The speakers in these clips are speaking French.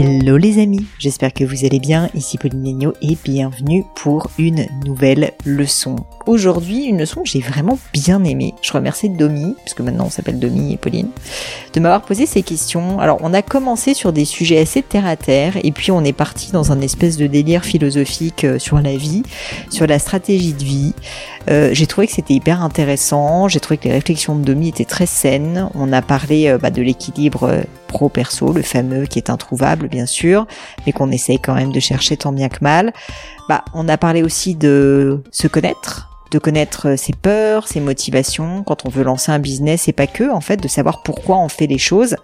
Hello les amis, j'espère que vous allez bien, ici Pauline Legno et bienvenue pour une nouvelle leçon. Aujourd'hui, une leçon que j'ai vraiment bien aimée. Je remercie Domi, puisque maintenant on s'appelle Domi et Pauline, de m'avoir posé ces questions. Alors on a commencé sur des sujets assez terre à terre et puis on est parti dans un espèce de délire philosophique euh, sur la vie, sur la stratégie de vie. Euh, j'ai trouvé que c'était hyper intéressant, j'ai trouvé que les réflexions de Domi étaient très saines. On a parlé euh, bah, de l'équilibre pro-perso, le fameux qui est introuvable bien sûr, mais qu'on essaye quand même de chercher tant bien que mal. Bah, on a parlé aussi de se connaître, de connaître ses peurs, ses motivations quand on veut lancer un business et pas que en fait de savoir pourquoi on fait les choses.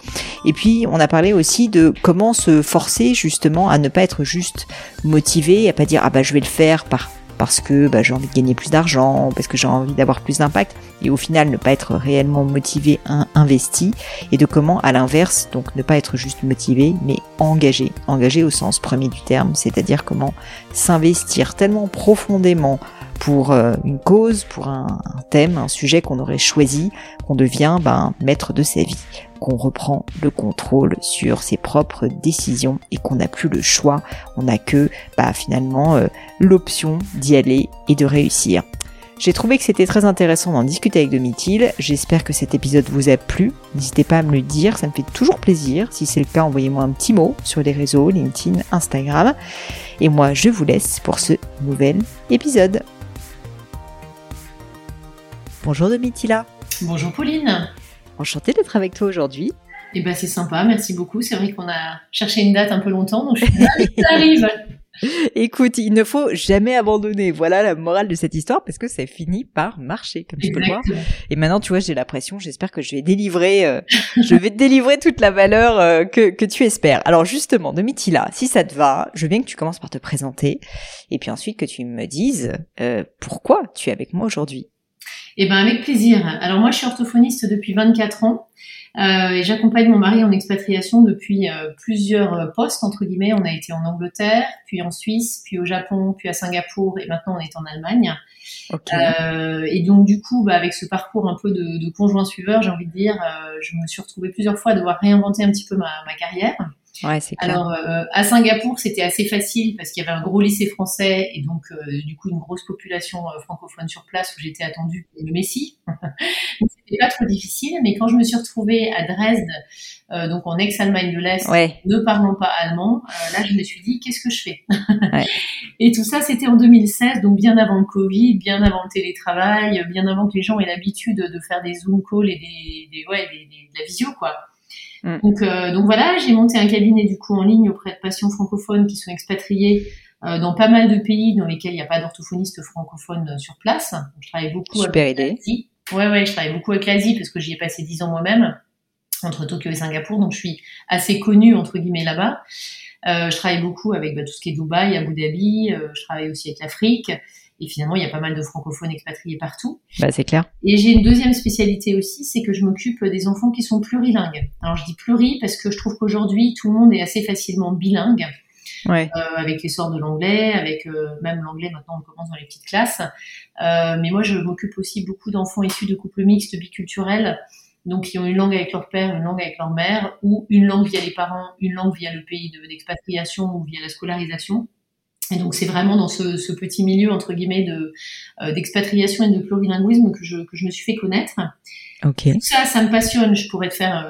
Et puis on a parlé aussi de comment se forcer justement à ne pas être juste motivé, à pas dire ah bah je vais le faire par parce que bah, j'ai envie de gagner plus d'argent, parce que j'ai envie d'avoir plus d'impact, et au final ne pas être réellement motivé, investi, et de comment à l'inverse, donc ne pas être juste motivé, mais engagé, engagé au sens premier du terme, c'est-à-dire comment s'investir tellement profondément pour euh, une cause, pour un, thème, un sujet qu'on aurait choisi, qu'on devient ben, maître de sa vie, qu'on reprend le contrôle sur ses propres décisions et qu'on n'a plus le choix, on n'a que bah, finalement euh, l'option d'y aller et de réussir. J'ai trouvé que c'était très intéressant d'en discuter avec Domitil. J'espère que cet épisode vous a plu. N'hésitez pas à me le dire, ça me fait toujours plaisir. Si c'est le cas, envoyez-moi un petit mot sur les réseaux, LinkedIn, Instagram. Et moi, je vous laisse pour ce nouvel épisode. Bonjour Domitila. Bonjour Pauline. Enchantée d'être avec toi aujourd'hui. Eh ben c'est sympa, merci beaucoup. C'est vrai qu'on a cherché une date un peu longtemps, donc je suis que ça arrive. Écoute, il ne faut jamais abandonner. Voilà la morale de cette histoire parce que ça finit par marcher, comme tu peux le voir. Et maintenant, tu vois, j'ai la pression. J'espère que je vais délivrer, euh, je vais te délivrer toute la valeur euh, que, que tu espères. Alors justement, Domitila, si ça te va, je veux bien que tu commences par te présenter et puis ensuite que tu me dises euh, pourquoi tu es avec moi aujourd'hui. Eh ben avec plaisir. Alors moi je suis orthophoniste depuis 24 ans euh, et j'accompagne mon mari en expatriation depuis euh, plusieurs postes entre guillemets. On a été en Angleterre, puis en Suisse, puis au Japon, puis à Singapour et maintenant on est en Allemagne. Euh, et donc du coup, bah, avec ce parcours un peu de, de conjoint suiveur, j'ai envie de dire, euh, je me suis retrouvée plusieurs fois à devoir réinventer un petit peu ma, ma carrière. Ouais, c'est clair. Alors, euh, à Singapour, c'était assez facile parce qu'il y avait un gros lycée français et donc, euh, du coup, une grosse population euh, francophone sur place où j'étais attendue le Messie. donc, c'était pas trop difficile. Mais quand je me suis retrouvée à Dresde, donc en ex-Allemagne de l'Est, ne parlant pas allemand, là, je me suis dit, qu'est-ce que je fais? Ouais. Et tout ça, c'était en 2016, donc bien avant le Covid, bien avant le télétravail, bien avant que les gens aient l'habitude de faire des Zoom calls et des, des ouais, des, des, de la visio, quoi. Mm. Donc, euh, donc voilà, j'ai monté un cabinet du coup en ligne auprès de patients francophones qui sont expatriés euh, dans pas mal de pays dans lesquels il n'y a pas d'orthophonistes francophones euh, sur place. Donc, je travaille beaucoup Super avec l'Asie. Ouais, ouais, je travaille beaucoup avec l'Asie parce que j'y ai passé dix ans moi-même entre Tokyo et Singapour, donc je suis assez connue entre guillemets là-bas. Euh, je travaille beaucoup avec bah, tout ce qui est Dubaï, Abu Dhabi. Euh, je travaille aussi avec l'Afrique. Et finalement, il y a pas mal de francophones expatriés partout. Bah, c'est clair. Et j'ai une deuxième spécialité aussi, c'est que je m'occupe des enfants qui sont plurilingues. Alors, je dis pluri parce que je trouve qu'aujourd'hui, tout le monde est assez facilement bilingue. Ouais. Euh, avec l'essor de l'anglais, avec euh, même l'anglais maintenant on commence dans les petites classes. Euh, mais moi je m'occupe aussi beaucoup d'enfants issus de couples mixtes biculturels, donc qui ont une langue avec leur père, une langue avec leur mère, ou une langue via les parents, une langue via le pays d'expatriation ou via la scolarisation. Et donc c'est vraiment dans ce, petit milieu entre guillemets de d'expatriation et de plurilinguisme que je que je me suis fait connaître. Ok. Tout ça, ça me passionne. Je pourrais te faire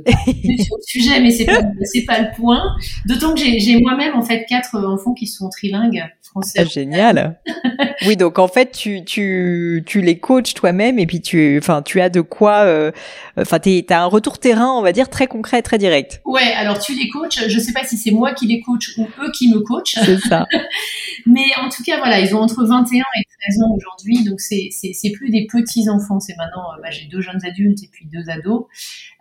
sur le sujet, mais c'est pas c'est pas le point. D'autant que j'ai moi-même en fait quatre enfants qui sont trilingues français. Ah, génial. oui, donc en fait tu tu tu les coaches toi-même et puis tu enfin tu as de quoi euh, enfin tu as un retour terrain, on va dire très concret, très direct. Ouais, alors tu les coaches, je sais pas si c'est moi qui les coach ou eux qui me coachent. C'est ça. mais en tout cas voilà, ils ont entre 21 et 13 ans aujourd'hui, donc c'est c'est c'est plus des petits enfants, c'est maintenant euh, bah, j'ai deux jeunes adultes et puis deux ados.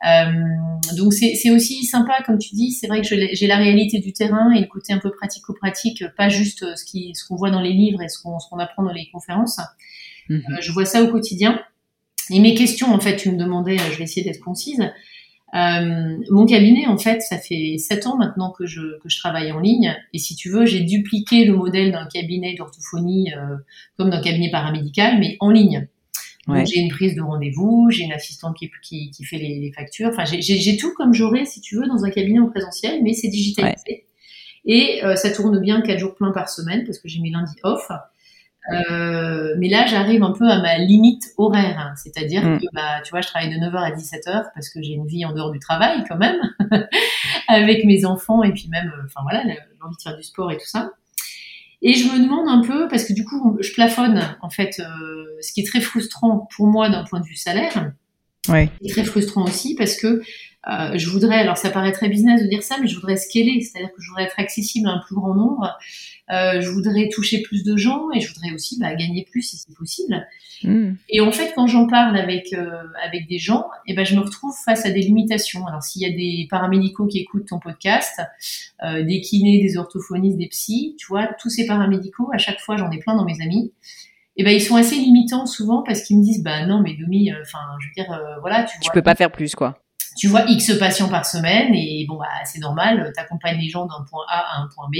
Euh, donc c'est aussi sympa, comme tu dis, c'est vrai que j'ai la réalité du terrain et le côté un peu pratico-pratique, pas juste ce qui ce qu'on voit dans les livres et ce qu'on apprend dans les conférences. Mhm. Euh, je vois ça au quotidien. Et mes questions, en fait, tu me demandais, je vais essayer d'être concise. Euh, mon cabinet, en fait, ça fait sept ans maintenant que je, que je travaille en ligne. Et si tu veux, j'ai dupliqué le modèle d'un cabinet d'orthophonie euh, comme d'un cabinet paramédical, mais en ligne. J'ai une prise de rendez-vous, j'ai une assistante qui, qui, qui fait les, les, factures. Enfin, j'ai tout comme j'aurais, si tu veux, dans un cabinet en présentiel, mais c'est digitalisé. Et euh, ça tourne bien quatre jours pleins par semaine parce que j'ai mes lundis off. Euh, mais là, j'arrive un peu à ma limite horaire, hein. c'est-à-dire mm. que, bah, tu vois, je travaille de 9h à 17h parce que j'ai une vie en dehors du travail quand même, avec mes enfants et puis même, euh, enfin voilà, l'envie de faire du sport et tout ça. Et je me demande un peu, parce que du coup, je plafonne, en fait, euh, ce qui est très frustrant pour moi d'un point de vue salaire. Ouais. Et très frustrant aussi parce que euh, je voudrais, alors ça paraît très business de dire ça, mais je voudrais scaler, c'est-à-dire que je voudrais être accessible à un plus grand nombre. Euh, je voudrais toucher plus de gens et je voudrais aussi bah, gagner plus si c'est possible. Hmm. Et en fait, quand j'en parle avec euh, avec des gens, et eh ben je me retrouve face à des limitations. Alors s'il y a des paramédicaux qui écoutent ton podcast, euh, des kinés, des orthophonistes, des psys, tu vois, tous ces paramédicaux, à chaque fois, j'en ai plein dans mes amis. Et eh ben ils sont assez limitants souvent parce qu'ils me disent bah non mais Domi, euh, enfin je veux dire voilà tu, tu peux pas faire plus quoi tu vois X patients par semaine et bon bah c'est normal, tu accompagnes les gens d'un point A à un point B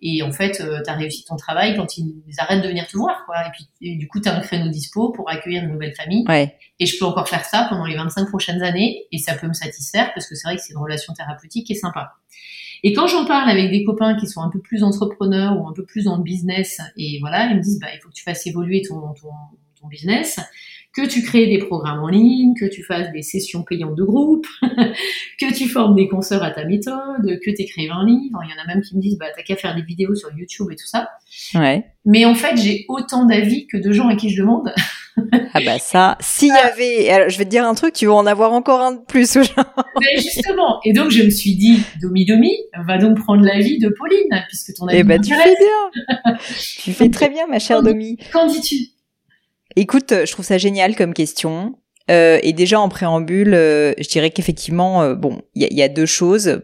et en fait euh, tu as réussi ton travail quand ils arrêtent de venir te voir quoi. Et puis du coup tu as un créneau dispo pour accueillir une nouvelle famille et je peux encore faire ça pendant les 25 prochaines années et ça peut me satisfaire parce que c'est vrai que c'est une relation thérapeutique qui est sympa. Et quand j'en parle avec des copains qui sont un peu plus entrepreneurs ou un peu plus dans le business, et voilà, ils me disent, bah, il faut que tu fasses évoluer ton, ton, ton business que tu crées des programmes en ligne, que tu fasses des sessions payantes de groupe, que tu formes des consoeurs à ta méthode, que tu écrives un livre. Il y en a même qui me disent, bah, t'as qu'à faire des vidéos sur YouTube et tout ça. Ouais. Mais en fait, j'ai autant d'avis que de gens à qui je demande. ah bah ça, s'il y avait, alors, je vais te dire un truc, tu vas en avoir encore un de plus. Mais justement, et donc je me suis dit, Domi Domi, va donc prendre l'avis de Pauline, puisque ton avis. Eh bah tu fais bien, tu fais très bien, ma chère Domi. Qu'en dis-tu Écoute, je trouve ça génial comme question. Euh, et déjà en préambule, euh, je dirais qu'effectivement, euh, bon, il y a, deux choses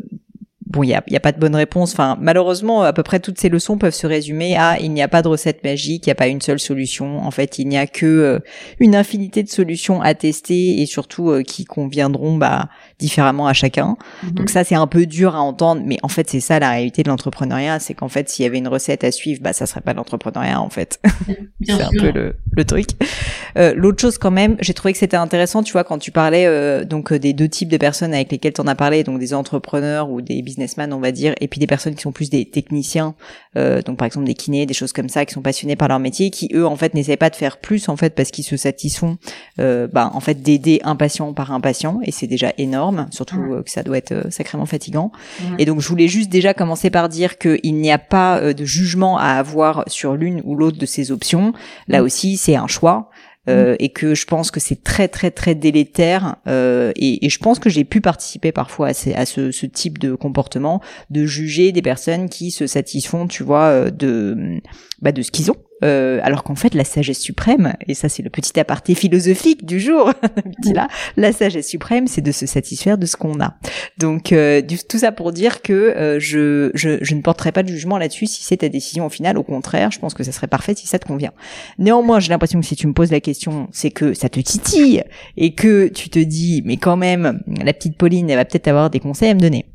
bon, il y a, y a, pas de bonne réponse. Enfin, malheureusement, à peu près toutes ces leçons peuvent se résumer à il n'y a pas de recette magique, il n'y a pas une seule solution. En fait, il n'y a que euh, une infinité de solutions à tester et surtout euh, qui conviendront bah, différemment à chacun. Mhm. Donc ça, c'est un peu dur à entendre, mais en fait, c'est ça la réalité de l'entrepreneuriat, c'est qu'en fait, s'il y avait une recette à suivre, bah ça serait pas l'entrepreneuriat en fait. c'est un peu le, le truc. Euh, L'autre chose quand même, j'ai trouvé que c'était intéressant, tu vois, quand tu parlais donc des deux types de personnes avec lesquelles tu en as parlé, donc des entrepreneurs ou des business on va dire, et puis des personnes qui sont plus des techniciens, euh, donc par exemple des kinés, des choses comme ça, qui sont passionnés par leur métier, qui eux en fait n'essaient pas de faire plus en fait parce qu'ils se satisfont, euh, bah, en fait d'aider un patient par un patient, et c'est déjà énorme, surtout euh, que ça doit être sacrément fatigant. Et donc je voulais juste déjà commencer par dire qu'il n'y a pas de jugement à avoir sur l'une ou l'autre de ces options. Là aussi, c'est un choix. Euh, et que je pense que c'est très très très délétère euh, et, je pense que j'ai pu participer parfois à ce, ce, type de comportement de juger des personnes qui se satisfont tu vois euh, de bah, de ce qu'ils ont euh, alors qu'en fait la sagesse suprême, et ça c'est le petit aparté philosophique du jour, là, la sagesse suprême c'est de se satisfaire de ce qu'on a. Donc euh, tout ça pour dire que euh, je, je, je, ne porterai pas de jugement là-dessus si c'est ta décision au final, au contraire, je pense que ça serait parfait si ça te convient. Néanmoins, j'ai l'impression que si tu me poses la question, c'est que ça te titille et que tu te dis, mais quand même, la petite Pauline, elle va peut-être avoir des conseils à me donner.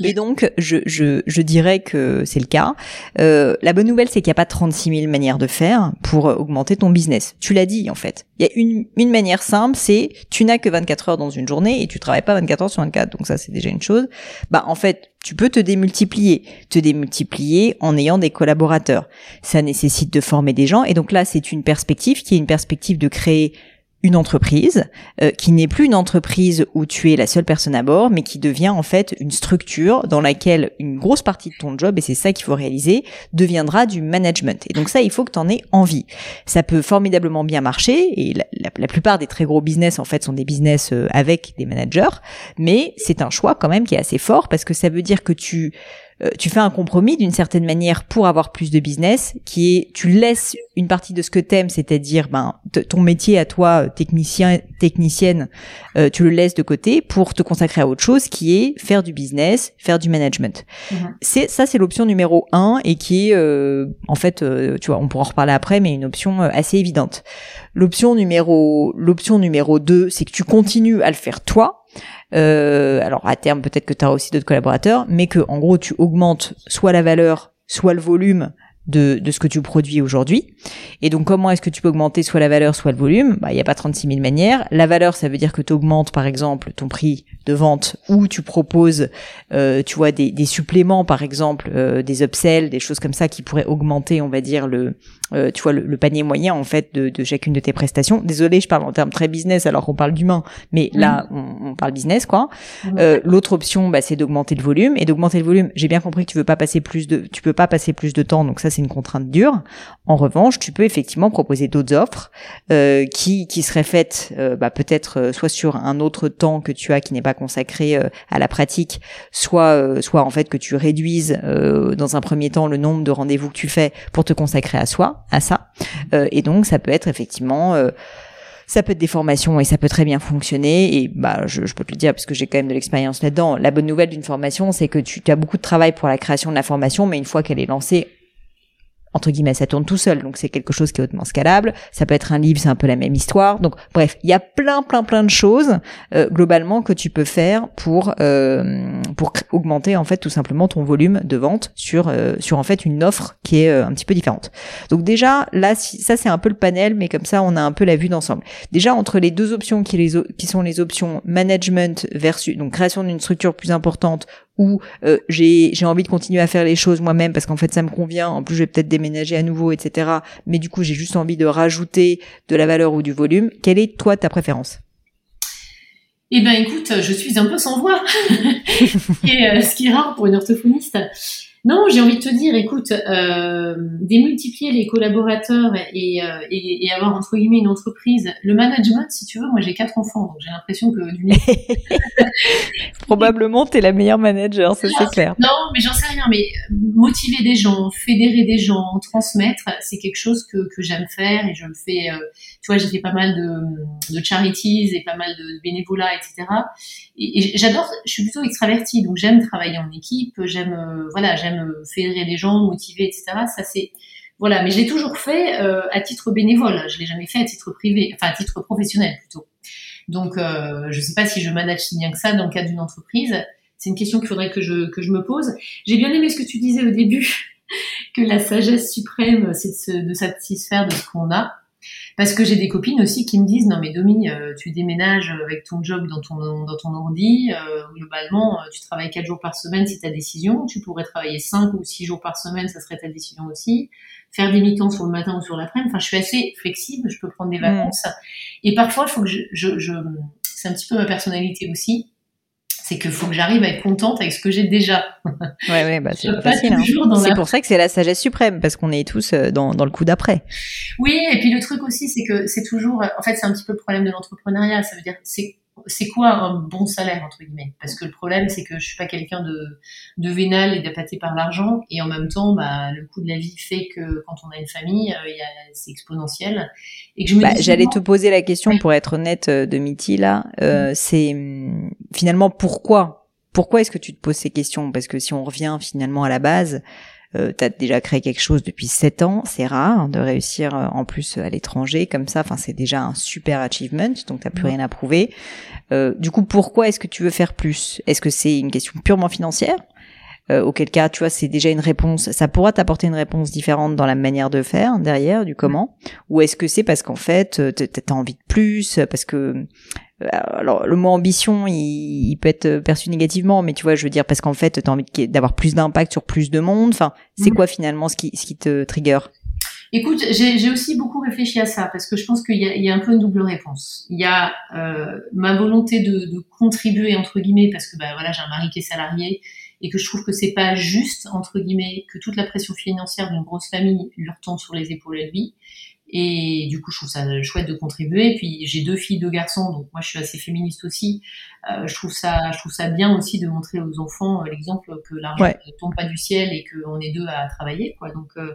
Et donc, je, je, je dirais que c'est le cas. Euh, la bonne nouvelle, c'est qu'il n'y a pas 36 000 manières de faire pour augmenter ton business. Tu l'as dit, en fait. Il y a une, une manière simple, c'est tu n'as que 24 heures dans une journée et tu travailles pas 24 heures sur 24. Donc ça, c'est déjà une chose. Bah, en fait, tu peux te démultiplier, te démultiplier en ayant des collaborateurs. Ça nécessite de former des gens et donc là, c'est une perspective qui est une perspective de créer une entreprise euh, qui n'est plus une entreprise où tu es la seule personne à bord, mais qui devient en fait une structure dans laquelle une grosse partie de ton job, et c'est ça qu'il faut réaliser, deviendra du management. Et donc ça, il faut que tu en aies envie. Ça peut formidablement bien marcher, et la, la, plupart des très gros business en fait sont des business euh, avec des managers, mais c'est un choix quand même qui est assez fort parce que ça veut dire que tu euh, tu fais un compromis d'une certaine manière pour avoir plus de business, qui est tu laisses une partie de ce que t'aimes, c'est-à-dire ben ton métier à toi, technicien, technicienne, euh, tu le laisses de côté pour te consacrer à autre chose, qui est faire du business, faire du management. Mhm. C'est ça, c'est l'option numéro un et qui est euh, en fait, tu vois, on pourra en reparler après, mais une option assez évidente. L'option numéro l'option numéro deux, c'est que tu continues à le faire toi euh, alors à terme peut-être que tu auras aussi d'autres collaborateurs, mais que en gros tu augmentes soit la valeur, soit le volume de, de ce que tu produis aujourd'hui. Et donc, comment est-ce que tu peux augmenter soit la valeur, soit le volume? Bah, il n'y a pas 36 000 manières. La valeur, ça veut dire que tu augmentes, par exemple, ton prix de vente ou tu proposes, euh, tu vois, des, des suppléments, par exemple, euh, des upsells, des choses comme ça qui pourraient augmenter, on va dire, le, euh, tu vois, le, panier moyen, en fait, de, de, chacune de tes prestations. Désolé, je parle en termes très business alors qu'on parle d'humain, mais là, on, on, parle business, quoi. Euh, L'autre option, bah, c'est d'augmenter le volume. Et d'augmenter le volume, j'ai bien compris que tu veux pas passer plus de, tu peux pas passer plus de temps, donc ça, c'est une contrainte dure. En revanche, tu peux effectivement proposer d'autres offres euh, qui, qui seraient faites euh, bah, peut-être euh, soit sur un autre temps que tu as qui n'est pas consacré à la pratique, soit soit en fait que tu réduises dans un premier temps le nombre de rendez-vous que tu fais pour te consacrer à soi, à ça. et donc ça peut être effectivement ça peut être des formations et ça peut très bien fonctionner. Et bah, je, je peux te le dire parce que j'ai quand même de l'expérience là-dedans. La bonne nouvelle d'une formation, c'est que tu as beaucoup de travail pour la création de la formation, mais une fois qu'elle est lancée, entre guillemets, ça tourne tout seul, donc c'est quelque chose qui est hautement scalable. Ça peut être un livre, c'est un peu la même histoire. Donc, bref, il y a plein, plein, plein de choses euh, globalement que tu peux faire pour euh, pour augmenter en fait tout simplement ton volume de vente sur euh, sur en fait une offre qui est un petit peu différente. Donc déjà là, ça c'est un peu le panel, mais comme ça on a un peu la vue d'ensemble. Déjà entre les deux options qui qui sont les options management versus donc création d'une structure plus importante ou euh, j'ai j'ai envie de continuer à faire les choses moi-même parce qu'en fait ça me convient. En plus, je vais peut-être déménager à nouveau, etc. Mais du coup, j'ai juste envie de rajouter de la valeur ou du volume. Quelle est toi ta préférence? Eh ben écoute, je suis un peu sans voix, et, euh, ce qui est rare pour une orthophoniste. Non, j'ai envie de te dire, écoute, euh, démultiplier les collaborateurs et, euh, et, et, avoir entre guillemets une entreprise. Le management, si tu veux, moi j'ai quatre enfants, donc j'ai l'impression que du probablement t'es la meilleure manager, ça c'est clair. Non, mais j'en sais rien. Mais motiver des gens, fédérer des gens, transmettre, c'est quelque chose que, que j'aime faire et je le fais. Euh, tu vois, j'ai fait pas mal de, de charities et pas mal de bénévolat, etc. Et, et j'adore. Je suis plutôt extravertie, donc j'aime travailler en équipe. J'aime, euh, voilà, j'aime euh, fédérer des gens, motiver, etc. Ça c'est voilà, mais je l'ai toujours fait euh, à titre bénévole. Je l'ai jamais fait à titre privé, enfin à titre professionnel plutôt. Donc euh, je sais pas si je manage si bien que ça dans le cadre d'une entreprise. C'est une question qu'il faudrait que je que je me pose. J'ai bien aimé ce que tu disais au début, que la sagesse suprême, c'est de, de satisfaire de ce qu'on a. Parce que j'ai des copines aussi qui me disent non mais Domi, euh, tu déménages avec ton job dans ton dans ton ordi, euh, globalement euh, tu travailles quatre jours par semaine, c'est ta décision. Tu pourrais travailler cinq ou six jours par semaine, ça serait ta décision aussi. Faire des mi-temps sur le matin ou sur l'après-midi. Enfin, je suis assez flexible, je peux prendre des mm. vacances. Et parfois, il faut que je, je, je c'est un petit peu ma personnalité aussi c'est qu'il faut que j'arrive à être contente avec ce que j'ai déjà. Ouais, ouais, bah, c'est facile. Hein. C'est pour ça que c'est la sagesse suprême, parce qu'on est tous euh, dans, dans le coup d'après. Oui, et puis le truc aussi, c'est que c'est toujours, en fait, c'est un petit peu le problème de l'entrepreneuriat. Ça veut dire, c'est c'est quoi un bon salaire entre guillemets? Parce que le problème, c'est que je suis pas quelqu'un de, de vénal et d'appâté par l'argent, et en même temps, bah, le coût de la vie fait que quand on a une famille, euh, c'est exponentiel. Et que je me bah, j'allais te poser la question pour être honnête euh, de Mitty là, euh, mm. c'est finalement pourquoi? Pourquoi est-ce que tu te poses ces questions? Parce que si on revient finalement à la base, euh, tu as déjà créé quelque chose depuis 7 ans, c'est rare de réussir euh, en plus à l'étranger comme ça, enfin c'est déjà un super achievement, donc t'as plus rien à prouver. Euh, du coup, pourquoi est-ce que tu veux faire plus? Est-ce que c'est une question purement financière? Euh, auquel cas, tu vois, c'est déjà une réponse. Ça pourra t'apporter une réponse différente dans la manière de faire derrière, du comment? Ou est-ce que c'est parce qu'en fait, euh, t'as envie de plus, parce que euh, alors le mot ambition, il, peut être perçu négativement, mais tu vois, je veux dire parce qu'en fait, t'as envie d'avoir plus d'impact sur plus de monde. Enfin, c'est mm. quoi finalement ce qui, ce qui te trigger? Écoute, j'ai aussi beaucoup réfléchi à ça parce que je pense qu'il y, y, a un peu une double réponse. Il y a euh, ma volonté de, de, contribuer entre guillemets parce que bah, voilà, j'ai un mari qui est salarié et que je trouve que c'est pas juste entre guillemets que toute la pression financière d'une grosse famille lui retombe sur les épaules à lui. Et du coup, je trouve ça chouette de contribuer. Et puis, j'ai deux filles, deux garçons, donc moi, je suis assez féministe aussi. Euh, je trouve ça, je trouve ça bien aussi de montrer aux enfants euh, l'exemple que l'argent ne tombe pas du ciel et qu'on est deux à travailler. Quoi. Donc, euh,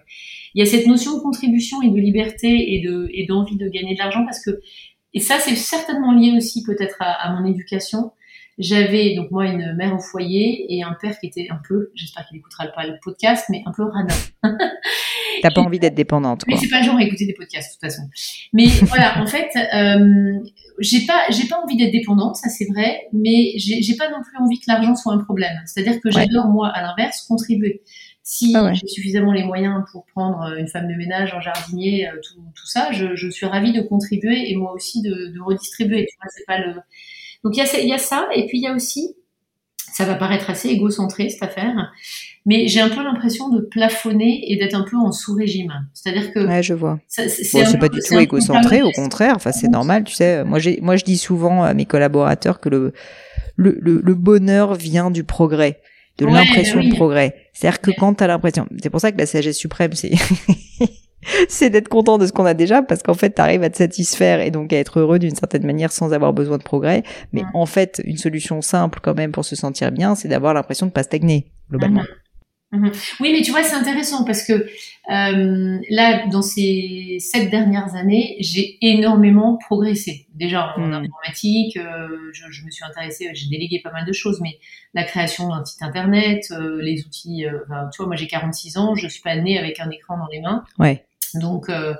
il y a cette notion de contribution et de liberté et de et d'envie de gagner de l'argent parce que et ça, c'est certainement lié aussi peut-être à, à mon éducation. J'avais donc moi une mère au foyer et un père qui était un peu, j'espère qu'il écoutera pas le podcast, mais un peu radin. T'as pas envie d'être dépendante. Quoi. Mais c'est pas le genre à écouter des podcasts de toute façon. Mais voilà, en fait, euh, j'ai pas j'ai pas envie d'être dépendante, ça c'est vrai, mais j'ai pas non plus envie que l'argent soit un problème. C'est-à-dire que j'adore moi à l'inverse contribuer. Si ah j'ai suffisamment les moyens pour prendre une femme de ménage, un jardinier, euh, tout, tout ça, je, je, suis ravie de contribuer et moi aussi de, de redistribuer. Tu vois, c'est pas le donc il y, a, ça, et puis il y a aussi, ça va paraître assez égocentré cette affaire, mais j'ai un peu l'impression de plafonner et d'être un peu en sous-régime. C'est-à-dire que. Ouais, je vois. C'est pas du tout égocentré, au contraire. Enfin, c'est normal, tu sais. Moi, moi, je dis souvent à mes collaborateurs que le, le, le, bonheur vient du progrès de l'impression de progrès. C'est-à-dire que quand tu as l'impression, c'est pour ça que la sagesse suprême, c'est c'est d'être content de ce qu'on a déjà parce qu'en fait, tu arrives à te satisfaire et donc à être heureux d'une certaine manière sans avoir besoin de progrès. Mais en fait, une solution simple quand même pour se sentir bien, c'est d'avoir l'impression de pas stagner globalement. Mhm. Mhm. Oui, mais tu vois, c'est intéressant parce que euh, là, dans ces sept dernières années, j'ai énormément progressé. Déjà en mhm. informatique, euh, je, je, me suis intéressée, j'ai délégué pas mal de choses, mais la création d'un site internet, euh, les outils. Euh, tu vois, moi j'ai 46 ans, je suis pas née avec un écran dans les mains. Ouais. Donc, euh,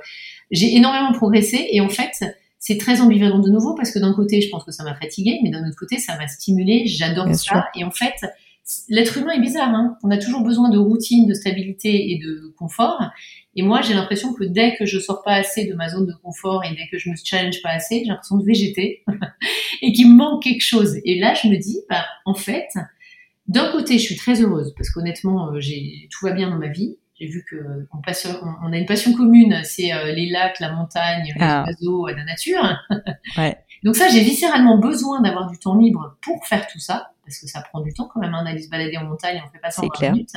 j'ai énormément progressé et en fait, c'est très ambivalent de nouveau parce que d'un côté, je pense que ça m'a fatigué, mais d'un autre côté, ça m'a stimulé. J'adore ça. Et en fait, l'être humain est bizarre. Hein On a toujours besoin de routine, de stabilité et de confort. Et moi, j'ai l'impression que dès que je sors pas assez de ma zone de confort et dès que je me challenge pas assez, j'ai l'impression de végéter et qu'il me manque quelque chose. Et là, je me dis, bah, en fait, d'un côté, je suis très heureuse parce qu'honnêtement, euh, j'ai tout va bien dans ma vie. J'ai vu que on, on, a une passion commune, c'est euh, les lacs, la montagne, les ah. oiseaux, la nature. ouais. Donc ça, j'ai viscéralement besoin d'avoir du temps libre pour faire tout ça, parce que ça prend du temps quand même hein, d'aller se balader en montagne, on fait pas ça en 20 minutes.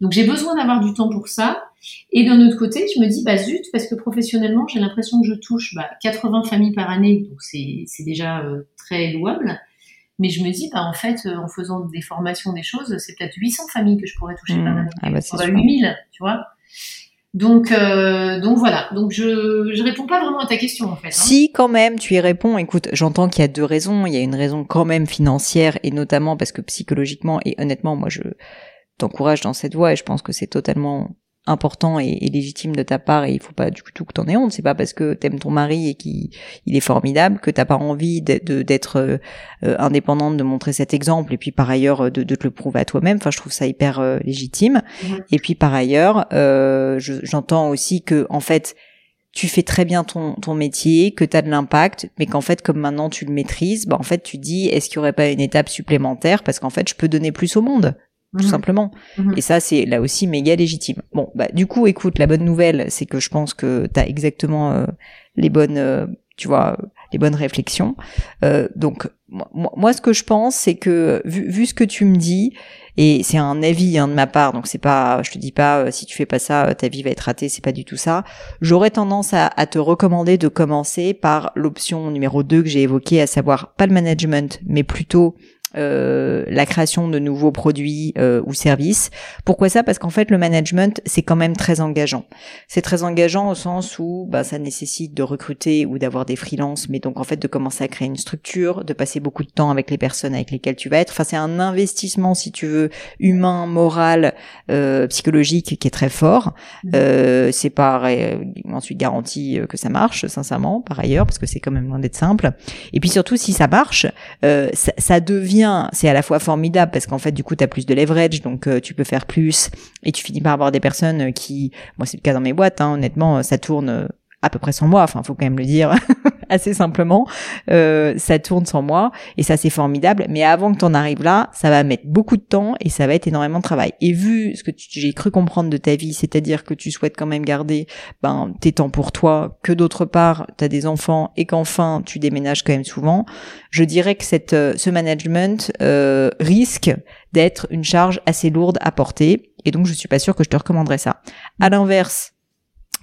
Donc j'ai besoin d'avoir du temps pour ça. Et d'un autre côté, je me dis, bah zut, parce que professionnellement, j'ai l'impression que je touche bah, 80 familles par année, donc c'est déjà euh, très louable. Mais je me dis, bah, en fait, euh, en faisant des formations, des choses, c'est peut-être 800 familles que je pourrais toucher par mmh. année. Ah bah, 8000, tu vois. Donc, euh, donc voilà. Donc je je réponds pas vraiment à ta question en fait. Hein. Si quand même tu y réponds. Écoute, j'entends qu'il y a deux raisons. Il y a une raison quand même financière et notamment parce que psychologiquement et honnêtement, moi je t'encourage dans cette voie et je pense que c'est totalement important et, légitime de ta part et il faut pas du tout que t'en aies honte. C'est pas parce que t'aimes ton mari et qu'il il est formidable que t'as pas envie d'être euh, indépendante, de montrer cet exemple et puis par ailleurs de, de te le prouver à toi-même. Enfin, je trouve ça hyper euh, légitime. Et puis par ailleurs, euh, j'entends aussi que en fait tu fais très bien ton, ton métier, que tu as de l'impact, mais qu'en fait, comme maintenant tu le maîtrises, bah en fait, tu dis, est-ce qu'il y aurait pas une étape supplémentaire? Parce qu'en fait, je peux donner plus au monde tout mhm. simplement. Mhm. Et ça, c'est là aussi méga légitime. Bon, bah du coup, écoute, la bonne nouvelle, c'est que je pense que tu as exactement euh, les bonnes, euh, tu vois, les bonnes réflexions. Euh, donc, moi, moi, ce que je pense, c'est que vu, vu, ce que tu me dis, et c'est un avis hein, de ma part, donc c'est pas, je te dis pas si tu fais pas ça, ta vie va être ratée, c'est pas du tout ça. J'aurais tendance à, à, te recommander de commencer par l'option numéro 2 que j'ai évoquée, à savoir pas le management, mais plutôt euh, la création de nouveaux produits euh, ou services. Pourquoi ça? Parce qu'en fait, le management, c'est quand même très engageant. C'est très engageant au sens où bah, ça nécessite de recruter ou d'avoir des freelances, mais donc en fait de commencer à créer une structure, de passer beaucoup de temps avec les personnes avec lesquelles tu vas être. Enfin, c'est un investissement, si tu veux, humain, moral, euh, psychologique qui est très fort. Mmh. Euh, c'est pas ensuite garanti que ça marche, sincèrement, par ailleurs, parce que c'est quand même loin d'être simple. Et puis surtout, si ça marche, euh, ça, ça devient c'est à la fois formidable parce qu'en fait, du coup, tu as plus de leverage, donc euh, tu peux faire plus et tu finis par avoir des personnes euh, qui, moi, c'est le cas dans mes boîtes, hein, honnêtement, ça tourne à peu près sans moi, enfin faut quand même le dire assez simplement, euh, ça tourne sans moi et ça c'est formidable, mais avant que tu en arrives là, ça va mettre beaucoup de temps et ça va être énormément de travail. Et vu ce que j'ai cru comprendre de ta vie, c'est-à-dire que tu souhaites quand même garder ben, tes temps pour toi, que d'autre part tu as des enfants et qu'enfin tu déménages quand même souvent, je dirais que cette, euh, ce management euh, risque d'être une charge assez lourde à porter et donc je suis pas sûre que je te recommanderais ça. À l'inverse,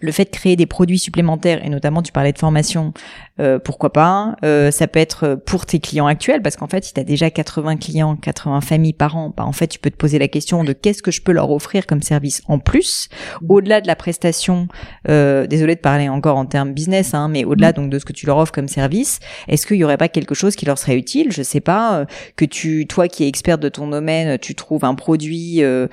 le fait de créer des produits supplémentaires et notamment tu parlais de formation, euh, pourquoi pas euh, Ça peut être pour tes clients actuels parce qu'en fait, si tu as déjà 80 clients, 80 familles par an, bah en fait, tu peux te poser la question de qu'est-ce que je peux leur offrir comme service en plus, mmh. au-delà de la prestation. Euh, désolé de parler encore en termes business, hein, mais au-delà mmh. donc de ce que tu leur offres comme service, est-ce qu'il y aurait pas quelque chose qui leur serait utile? Je sais pas euh, que tu, toi qui es expert de ton domaine, tu trouves un produit euh,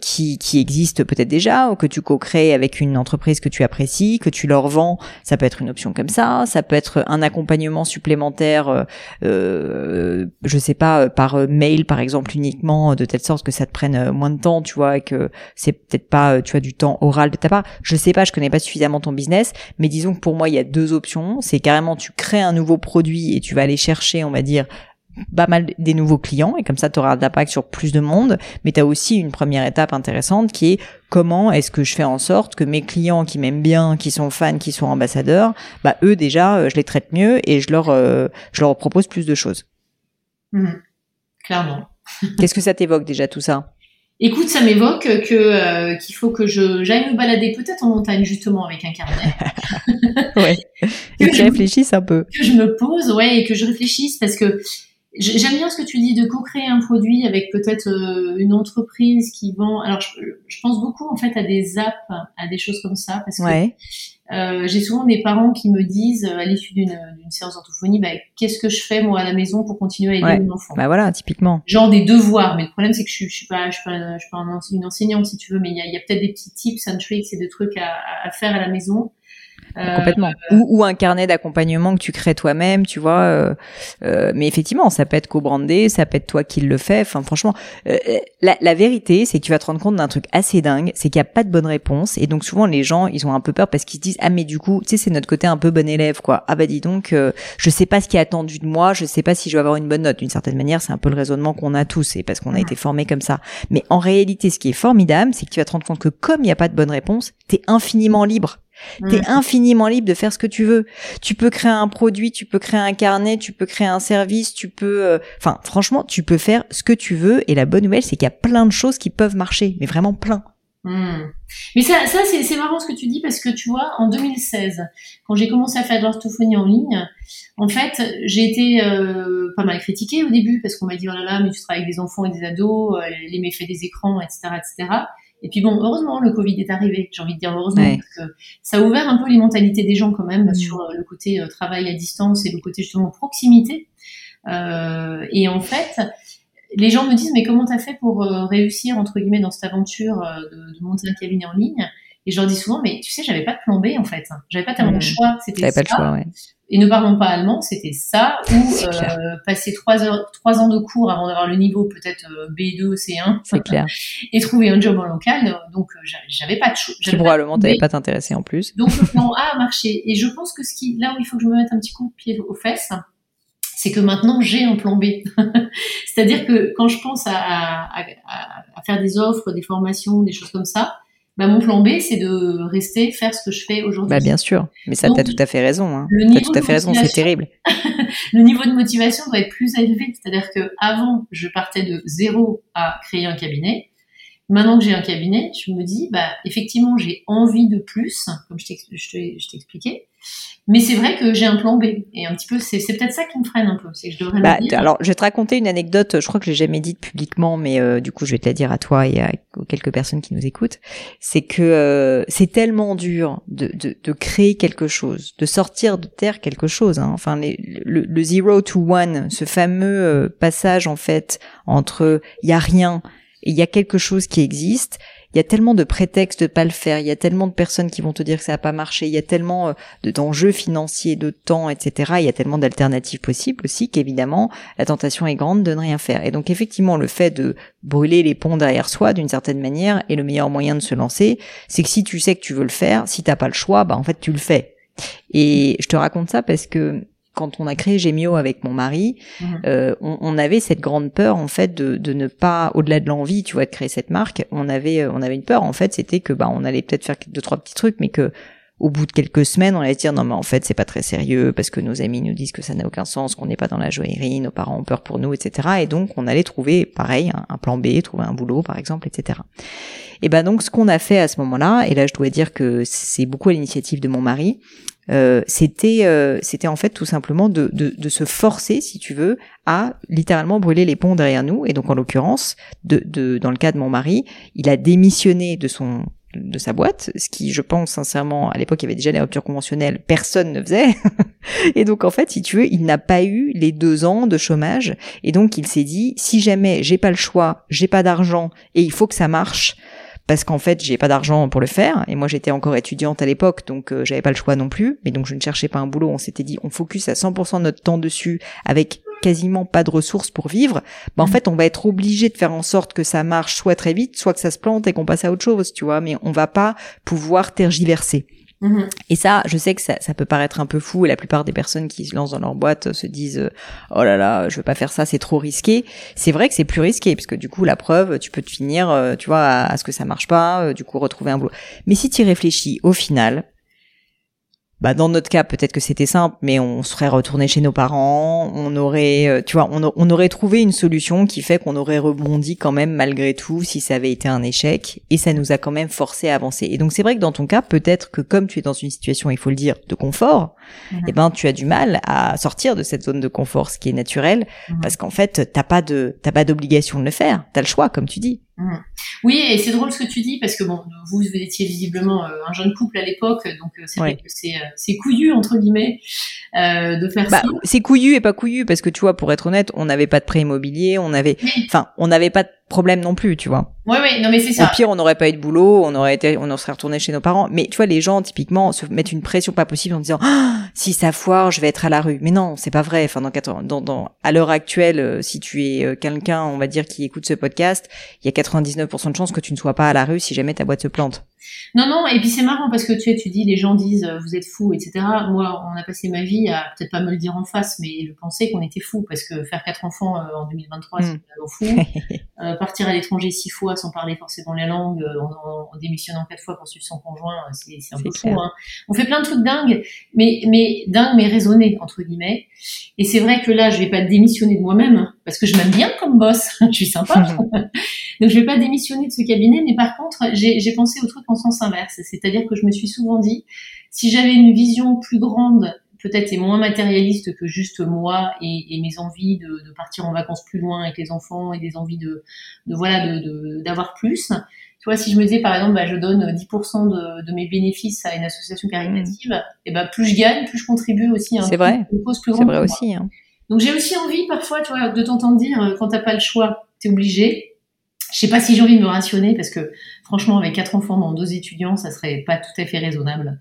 qui qui existe peut-être déjà ou que tu co-crées avec une entreprise que tu apprécies, que tu leur vends, ça peut être une option comme ça, ça peut être un accompagnement supplémentaire, euh, euh je sais pas, euh, par euh, mail par exemple uniquement, de telle sorte que ça te prenne moins de temps, tu vois, et que c'est peut-être pas, tu vois, du temps oral de ta part. Je sais pas, je connais pas suffisamment ton business, mais disons que pour moi il y a deux options. C'est carrément tu crées un nouveau produit et tu vas aller chercher, on va dire, pas mal des nouveaux clients et comme ça tu auras de l'impact sur plus de monde mais tu as aussi une première étape intéressante qui est comment est-ce que je fais en sorte que mes clients qui m'aiment bien qui sont fans qui sont ambassadeurs bah eux déjà euh, je les traite mieux et je leur euh, je leur propose plus de choses mmh. clairement qu'est-ce que ça t'évoque déjà tout ça? Écoute, ça m'évoque que euh, qu'il faut que je j'aille me balader peut-être en montagne justement avec un carnet. ouais. et que tu réfléchisses un peu. Que je me pose, ouais, et que je réfléchisse parce que J'aime bien ce que tu dis de co-créer un produit avec peut-être euh, une entreprise qui vend. Alors, je, pense beaucoup en fait à des apps, à des choses comme ça, parce que euh, j'ai souvent des parents qui me disent à l'issue d'une séance d'orthophonie, bah, qu'est-ce que je fais moi à la maison pour continuer à aider mon enfant? Bah voilà, typiquement. Genre des devoirs, mais le problème c'est que je, je suis pas, je suis pas, je suis pas une enseignante si tu veux, mais il y a, y a peut-être des petits tips and tricks et des trucs à, à faire à la maison euh, Complètement. Ou, ou, un carnet d'accompagnement que tu crées toi-même, tu vois. Euh, euh, mais effectivement, ça peut être co-brandé, ça peut être toi qui le fais. Enfin, franchement, euh, la, la, vérité, c'est que tu vas te rendre compte d'un truc assez dingue, c'est qu'il n'y a pas de bonne réponse. Et donc souvent, les gens, ils ont un peu peur parce qu'ils se disent ah mais du coup, tu sais, c'est notre côté un peu bon élève, quoi. Ah bah dis donc, je sais pas ce qui est attendu de moi, je sais pas si je vais avoir une bonne note. D'une certaine manière, c'est un peu le raisonnement qu'on a tous, et parce qu'on a été formé comme ça. Mais en réalité, ce qui est formidable, c'est que tu vas te rendre compte que comme il n'y a pas de bonne réponse, t'es infiniment libre. T'es mm. infiniment libre de faire ce que tu veux. Tu peux créer un produit, tu peux créer un carnet, tu peux créer un service, tu peux, euh, enfin, franchement, tu peux faire ce que tu veux. Et la bonne nouvelle, c'est qu'il y a plein de choses qui peuvent marcher, mais vraiment plein. Mm. Mais ça, ça c'est marrant ce que tu dis parce que tu vois, en 2016, quand j'ai commencé à faire de l'orthophonie en ligne, en fait, j'ai été euh, pas mal critiquée au début parce qu'on m'a dit oh là là, mais tu travailles avec des enfants et des ados, euh, les méfaits des écrans, etc., etc. Et puis bon, heureusement, le Covid est arrivé. J'ai envie de dire heureusement parce que ça a ouvert un peu les mentalités des gens quand même mm. sur euh, le côté euh, travail à distance et le côté justement proximité. Euh, et en fait, les gens me disent mais comment t'as fait pour euh, réussir entre guillemets dans cette aventure de, de, monter un cabinet en ligne? Et je leur dis souvent mais tu sais j'avais pas de plan B en fait. J'avais pas tellement de choix. C'était ça. Pas choix, ouais et ne parlons pas allemand, c'était ça, ou euh, passer trois, heures, trois ans de cours avant d'avoir le niveau peut-être euh, B2, C1, c'est clair, et trouver un job en local. Donc euh, j'avais pas de choix. Qui probablement t'avais pas t'intéresser en plus. Donc le plan A a marché. Et je pense que ce qui, là où il faut que je me mette un petit coup de pied aux fesses, c'est que maintenant j'ai un plan B. C'est-à-dire que quand je pense à, à, à, faire des offres, des formations, des choses comme ça, bah, mon plan B, c'est de rester faire ce que je fais aujourd'hui. Bah, bien sûr. Mais ça, tu as tout à fait raison. Hein. Tu as tout à fait raison, c'est terrible. le niveau de motivation doit être plus élevé. C'est-à-dire que avant, je partais de zéro à créer un cabinet. Maintenant que j'ai un cabinet, je me dis, bah, effectivement, j'ai envie de plus, comme je t'expliquais. Mais c'est vrai que j'ai un plan B. Et un petit peu, c'est, peut-être ça qui me freine un peu. C'est que je devrais bah, Alors, je vais te raconter une anecdote. Je crois que je l'ai jamais dite publiquement, mais euh, du coup, je vais te la dire à toi et à quelques personnes qui nous écoutent. C'est que euh, c'est tellement dur de, de, de, créer quelque chose, de sortir de terre quelque chose. Hein. Enfin, les, le, le, zero to one, ce fameux euh, passage en fait entre il y a rien et il y a quelque chose qui existe il y a tellement de prétextes de pas le faire, il y a tellement de personnes qui vont te dire que ça n'a pas marché, il y a tellement euh, d'enjeux financiers, de temps, etc. Il y a tellement d'alternatives possibles aussi qu'évidemment la tentation est grande de ne rien faire. Et donc effectivement le fait de brûler les ponts derrière soi d'une certaine manière est le meilleur moyen de se lancer. C'est que si tu sais que tu veux le faire, si t'as pas le choix, bah en fait tu le fais. Et je te raconte ça parce que quand on a créé Gemio avec mon mari, mhm. euh, on, on, avait cette grande peur en fait de, de ne pas, au-delà de l'envie, tu vois, de créer cette marque, on avait, euh, on avait une peur en fait, c'était que bah on allait peut-être faire deux trois petits trucs, mais que au bout de quelques semaines, on allait dire non mais en fait c'est pas très sérieux parce que nos amis nous disent que ça n'a aucun sens, qu'on n'est pas dans la joaillerie, nos parents ont peur pour nous, etc. Et donc on allait trouver pareil un, plan B, trouver un boulot par exemple, etc. Et ben donc ce qu'on a fait à ce moment-là, et là je dois dire que c'est beaucoup à l'initiative de mon mari, euh, c'était euh, c'était en fait tout simplement de, de, de, se forcer, si tu veux, à littéralement brûler les ponts derrière nous. Et donc en l'occurrence, de, de, dans le cas de mon mari, il a démissionné de son de sa boîte, ce qui, je pense sincèrement, à l'époque, il y avait déjà les ruptures conventionnelles, personne ne faisait. et donc, en fait, si tu veux, il n'a pas eu les deux ans de chômage. Et donc, il s'est dit, si jamais j'ai pas le choix, j'ai pas d'argent et il faut que ça marche, parce qu'en fait j'ai pas d'argent pour le faire. Et moi j'étais encore étudiante à l'époque donc euh, j'avais pas le choix non plus. Mais donc je ne cherchais pas un boulot. On s'était dit on focus à 100% de notre temps dessus avec quasiment pas de ressources pour vivre. Bah en mmh. fait on va être obligé de faire en sorte que ça marche soit très vite soit que ça se plante et qu'on passe à autre chose tu vois. Mais on va pas pouvoir tergiverser Mhm. Et ça, je sais que ça, ça, peut paraître un peu fou et la plupart des personnes qui se lancent dans leur boîte se disent euh, oh là là, je veux pas faire ça, c'est trop risqué. C'est vrai que c'est plus risqué parce que du coup la preuve, tu peux te finir, euh, tu vois, à, à, ce que ça marche pas, euh, du coup retrouver un boulot. Mais si tu réfléchis, au final, bah dans notre cas peut-être que c'était simple mais on serait retourné chez nos parents on aurait euh, tu vois on, on, aurait trouvé une solution qui fait qu'on aurait rebondi quand même malgré tout si ça avait été un échec et ça nous a quand même forcé à avancer. Et donc c'est vrai que dans ton cas peut-être que comme tu es dans une situation il faut le dire de confort et eh ben tu as du mal à sortir de cette zone de confort ce qui est naturel parce qu'en fait t'as pas de t'as pas d'obligation de le faire. T'as le choix comme tu dis mhm. Oui, et c'est drôle ce que tu dis parce que bon, vous, vous étiez visiblement euh, un jeune couple à l'époque, donc euh, c'est vrai que c'est, euh, couillu entre guillemets de faire bah, ça. C'est couillu et pas couillu parce que tu vois, pour être honnête, on n'avait pas de prêt immobilier, on avait, enfin, on n'avait pas de problème non plus, tu vois. Ouais, ouais, non mais c'est ça. Au pire, on n'aurait pas eu de boulot, on aurait été, on serait retourné chez nos parents. Mais tu vois, les gens typiquement se mettent une pression pas possible en disant ah, si ça foire, je vais être à la rue. Mais non, c'est pas vrai. Enfin, dans, dans, dans à l'heure actuelle, euh, si tu es euh, quelqu'un, on va dire, qui écoute ce podcast, il y a 99% de chances que tu ne sois pas à la rue si jamais ta boîte se plante. Non, non, et puis c'est marrant parce que tu, sais, tu dis, les gens disent, euh, vous êtes fous, etc. Moi, on a passé ma vie à peut-être pas me le dire en face, mais le penser qu'on était fous parce que faire quatre enfants euh, en 2023, c'est vraiment hmm. fou. euh, partir à l'étranger six fois sans parler forcément la langue, euh, en, en, démissionnant quatre fois pour suivre son conjoint, c'est un peu fou. Hein. On fait plein de trucs dingues, mais, mais dingues, mais raisonnés, entre guillemets. Et c'est vrai que là, je vais pas démissionner de moi-même parce que je m'aime bien comme boss, je suis sympa. Donc je vais pas démissionner de ce cabinet, mais par contre, j'ai pensé au truc en sens inverse. C'est-à-dire que je me suis souvent dit, si j'avais une vision plus grande, peut-être et moins matérialiste que juste moi et, mes envies de, partir en vacances plus loin avec les enfants et des envies de, de voilà d'avoir plus. Tu vois, si je me disais par exemple, bah, je donne 10% de, de, mes bénéfices à une association caritative, mmh. et bah, plus je gagne, plus je contribue aussi. Hein, c'est vrai. C'est vrai aussi. Hein. Donc j'ai aussi envie parfois, tu de t'entendre dire, euh, quand t'as pas le choix, t'es obligé. Je sais pas si j'ai envie de me rationner parce que franchement, avec quatre enfants dans deux étudiants, ça serait pas tout à fait raisonnable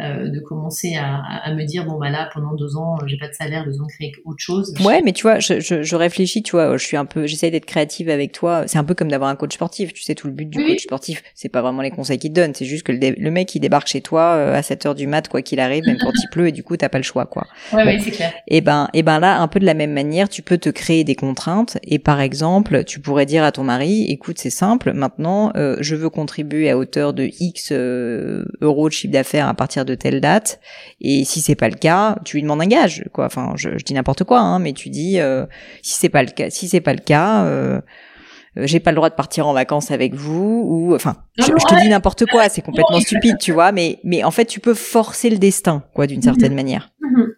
euh, de commencer à, à, me dire bon bah là pendant deux ans, j'ai pas de salaire, besoin de créer autre chose. Ouais, mais tu vois, je, je, je réfléchis, tu vois, je suis un peu, j'essaie d'être créative avec toi. C'est un peu comme d'avoir un coach sportif. Tu sais, tout le but du coach sportif, c'est pas vraiment les conseils qu'il te donne, c'est juste que le, mec il débarque chez toi euh, à 7 heures du mat, quoi qu'il arrive, même quand il pleut, et du coup t'as pas le choix, quoi. Ouais, ouais, c'est clair. Et ben, et ben là, un peu de la même manière, tu peux te créer des contraintes. Et par exemple, tu pourrais dire à ton mari, écoute, c'est simple, maintenant, euh, je veux contribuer à hauteur de X euh, euros de chiffre d'affaires à partir de telle date. Et si c'est pas le cas, tu lui demandes un gage, quoi. Enfin, je, dis n'importe quoi, hein, mais tu dis, euh, si c'est pas le cas, si c'est pas le cas, j'ai pas le droit de partir en vacances avec vous ou enfin je, te dis n'importe quoi c'est complètement stupide tu vois mais mais en fait tu peux forcer le destin quoi d'une certaine mhm. manière mhm.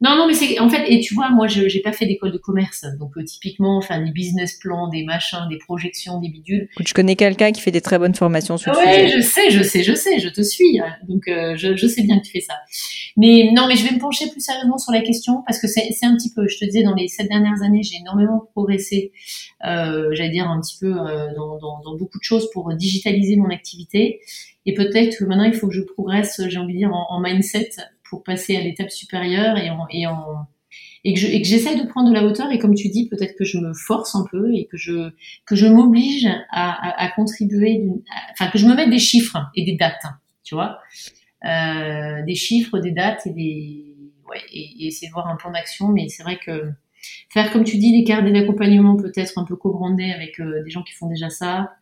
Non, non, mais c'est en fait, et tu vois, moi, je n'ai pas fait d'école de commerce, donc euh, typiquement, enfin, des business plans, des machins, des projections, des bidules. Je connais quelqu'un qui fait des très bonnes formations sur ouais, je sais, je sais, je sais, je te suis, hein. donc euh, je, je, sais bien que tu fais ça. Mais non, mais je vais me pencher plus sérieusement sur la question parce que c'est un petit peu, je te disais, dans les sept dernières années, j'ai énormément progressé, euh, j'allais dire un petit peu euh, dans, dans, dans beaucoup de choses pour digitaliser mon activité. Et peut-être que maintenant, il faut que je progresse, j'ai envie de dire, en, en mindset pour passer à l'étape supérieure et en, et en et que j'essaie de prendre de la hauteur. Et comme tu dis peut-être que je me force un peu et que je que je m'oblige à, contribuer enfin que je me mette des chiffres et des dates tu vois. Euh, des chiffres des dates et des ouais et, essayer de voir un plan d'action. Mais c'est vrai que faire comme tu dis des cartes d'accompagnement peut-être un peu co-brandés avec euh, des gens qui font déjà ça.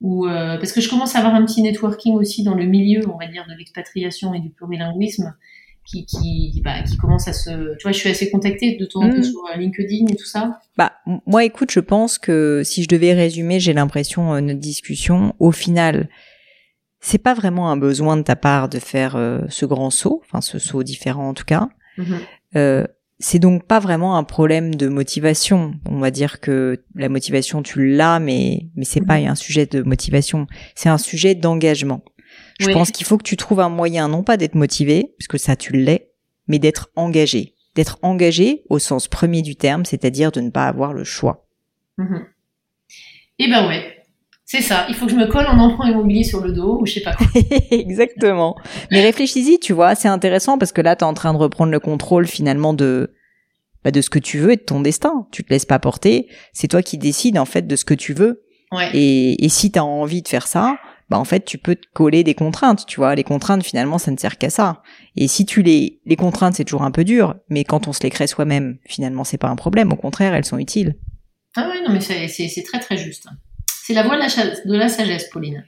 Ou euh, parce que je commence à avoir un petit networking aussi dans le milieu on va dire de l'expatriation et du plurilinguisme qui, qui, bah, qui commence à se. Tu vois, je suis assez contactée de temps en temps mm. sur euh, LinkedIn et tout ça. Bah, moi, écoute, je pense que si je devais résumer, j'ai l'impression, euh, notre discussion, au final, c'est pas vraiment un besoin de ta part de faire euh, ce grand saut, enfin, ce saut différent en tout cas. Mm-hmm. Euh, c'est donc pas vraiment un problème de motivation. On va dire que la motivation, tu l'as, mais, mais c'est pas mm-hmm. un sujet de motivation. C'est un sujet d'engagement. Je pense qu'il faut que tu trouves un moyen, non pas d'être motivé, puisque ça tu l'es, mais d'être engagé. D'être engagé au sens premier du terme, c'est-à-dire de ne pas avoir le choix. Mhm. Eh ben ouais, c'est ça. Il faut que je me colle un emprunt immobilier sur le dos ou je sais pas quoi. Exactement. Mais réfléchis-y, tu vois, c'est intéressant parce que là, tu es en train de reprendre le contrôle finalement de bah, de ce que tu veux et de ton destin. Tu te laisses pas porter. C'est toi qui décides en fait de ce que tu veux. Ouais. Et, et si tu as envie de faire ça, bah en fait tu peux te coller des contraintes, tu vois. Les contraintes finalement ça ne sert qu'à ça. Et si tu les les contraintes c'est toujours un peu dur, mais quand on se les crée soi-même, finalement c'est pas un problème. Au contraire, elles sont utiles. Ah ouais non mais c'est très très juste. C'est la voie de la, de la sagesse, Pauline.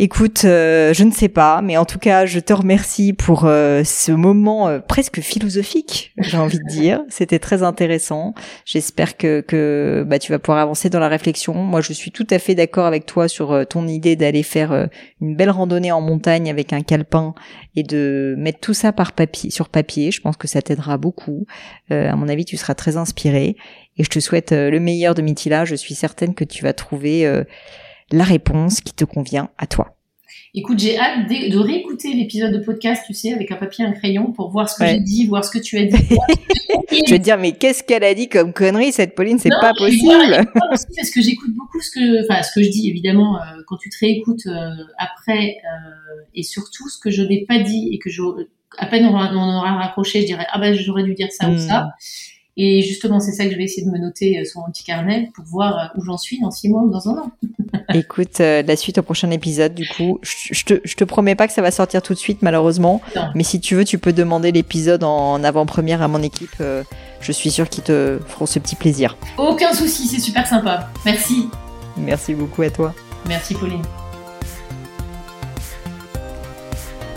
Écoute, euh, je ne sais pas, mais en tout cas, je te remercie pour euh, ce moment euh, presque philosophique, j'ai envie de dire. C'était très intéressant. J'espère que, que bah, tu vas pouvoir avancer dans la réflexion. Moi, je suis tout à fait d'accord avec toi sur ton idée d'aller faire une belle randonnée en montagne avec un calepin et de mettre tout ça par papier, sur papier. Je pense que ça t'aidera beaucoup. à mon avis, tu seras très inspiré. Et je te souhaite le meilleur de Mitila. Je suis certaine que tu vas trouver la réponse qui te convient à toi. Écoute, j'ai hâte de, réécouter l'épisode de podcast, tu sais, avec un papier et un crayon pour voir ce que j'ai dit, voir ce que tu as dit. je vais te dire, mais qu'est-ce qu'elle a dit comme connerie, cette Pauline, c'est pas possible. parce que j'écoute beaucoup ce que, enfin, ce que je dis, évidemment, euh, quand tu te réécoutes euh, après, euh, et surtout ce que je n'ai pas dit et que je, à peine on aura, raccroché, je dirais, ah ben, j'aurais dû dire ça ou ça. Hmm. Et justement, c'est ça que je vais essayer de me noter sur mon petit carnet pour voir où j'en suis dans six mois ou dans un an. Écoute, euh, la suite au prochain épisode, du coup, je, te, je te promets pas que ça va sortir tout de suite, malheureusement. Mais si tu veux, tu peux demander l'épisode en avant-première à mon équipe. je suis sûre qu'ils te feront ce petit plaisir. Aucun souci, c'est super sympa. Merci. Merci beaucoup à toi. Merci Pauline.